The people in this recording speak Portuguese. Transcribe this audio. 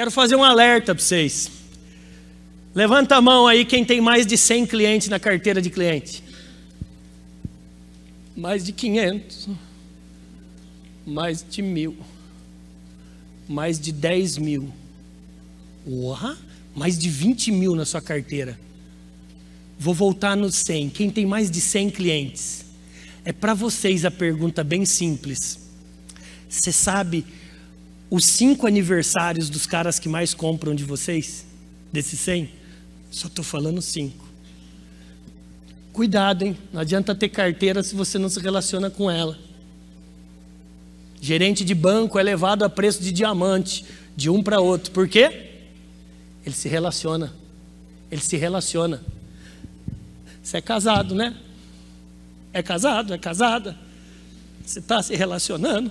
Quero fazer um alerta para vocês. Levanta a mão aí quem tem mais de 100 clientes na carteira de cliente. Mais de 500. Mais de mil. Mais de 10 mil. Uau! Mais de 20 mil na sua carteira. Vou voltar no 100. Quem tem mais de 100 clientes? É para vocês a pergunta bem simples. Você sabe os cinco aniversários dos caras que mais compram de vocês? Desses 100? Só estou falando cinco. Cuidado, hein? Não adianta ter carteira se você não se relaciona com ela. Gerente de banco é levado a preço de diamante, de um para outro. Por quê? Ele se relaciona. Ele se relaciona. Você é casado, né? É casado, é casada. Você está se relacionando.